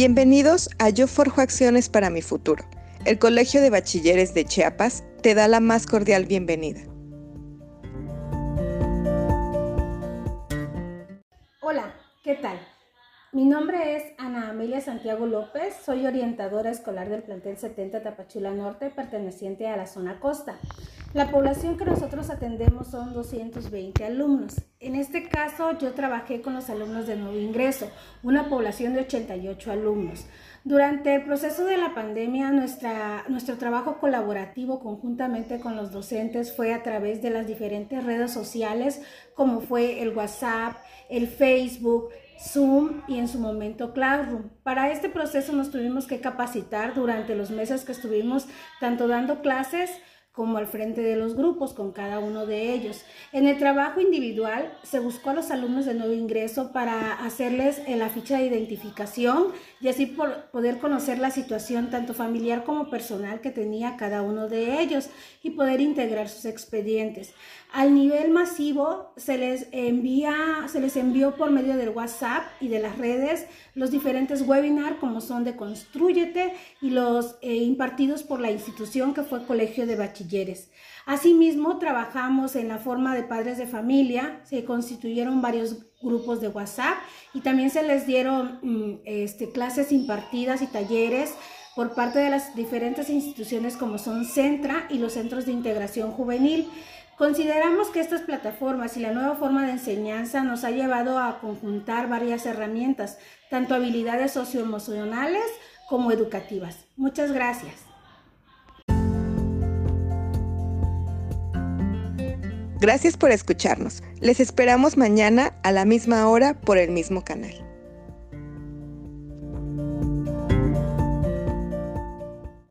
Bienvenidos a Yo Forjo Acciones para mi Futuro. El Colegio de Bachilleres de Chiapas te da la más cordial bienvenida. Hola, ¿qué tal? Mi nombre es Ana Amelia Santiago López, soy orientadora escolar del plantel 70 Tapachula Norte, perteneciente a la zona costa. La población que nosotros atendemos son 220 alumnos. En este caso, yo trabajé con los alumnos de nuevo ingreso, una población de 88 alumnos. Durante el proceso de la pandemia, nuestra, nuestro trabajo colaborativo conjuntamente con los docentes fue a través de las diferentes redes sociales, como fue el WhatsApp, el Facebook, Zoom y en su momento Classroom. Para este proceso nos tuvimos que capacitar durante los meses que estuvimos tanto dando clases como al frente de los grupos con cada uno de ellos. En el trabajo individual se buscó a los alumnos de nuevo ingreso para hacerles la ficha de identificación y así poder conocer la situación tanto familiar como personal que tenía cada uno de ellos y poder integrar sus expedientes. Al nivel masivo se les envía, se les envió por medio del WhatsApp y de las redes los diferentes webinars como son de Construyete y los eh, impartidos por la institución que fue Colegio de Bachilleres. Asimismo, trabajamos en la forma de padres de familia, se constituyeron varios grupos de WhatsApp y también se les dieron mm, este, clases impartidas y talleres por parte de las diferentes instituciones como son Centra y los centros de integración juvenil. Consideramos que estas plataformas y la nueva forma de enseñanza nos ha llevado a conjuntar varias herramientas, tanto habilidades socioemocionales como educativas. Muchas gracias. Gracias por escucharnos. Les esperamos mañana a la misma hora por el mismo canal.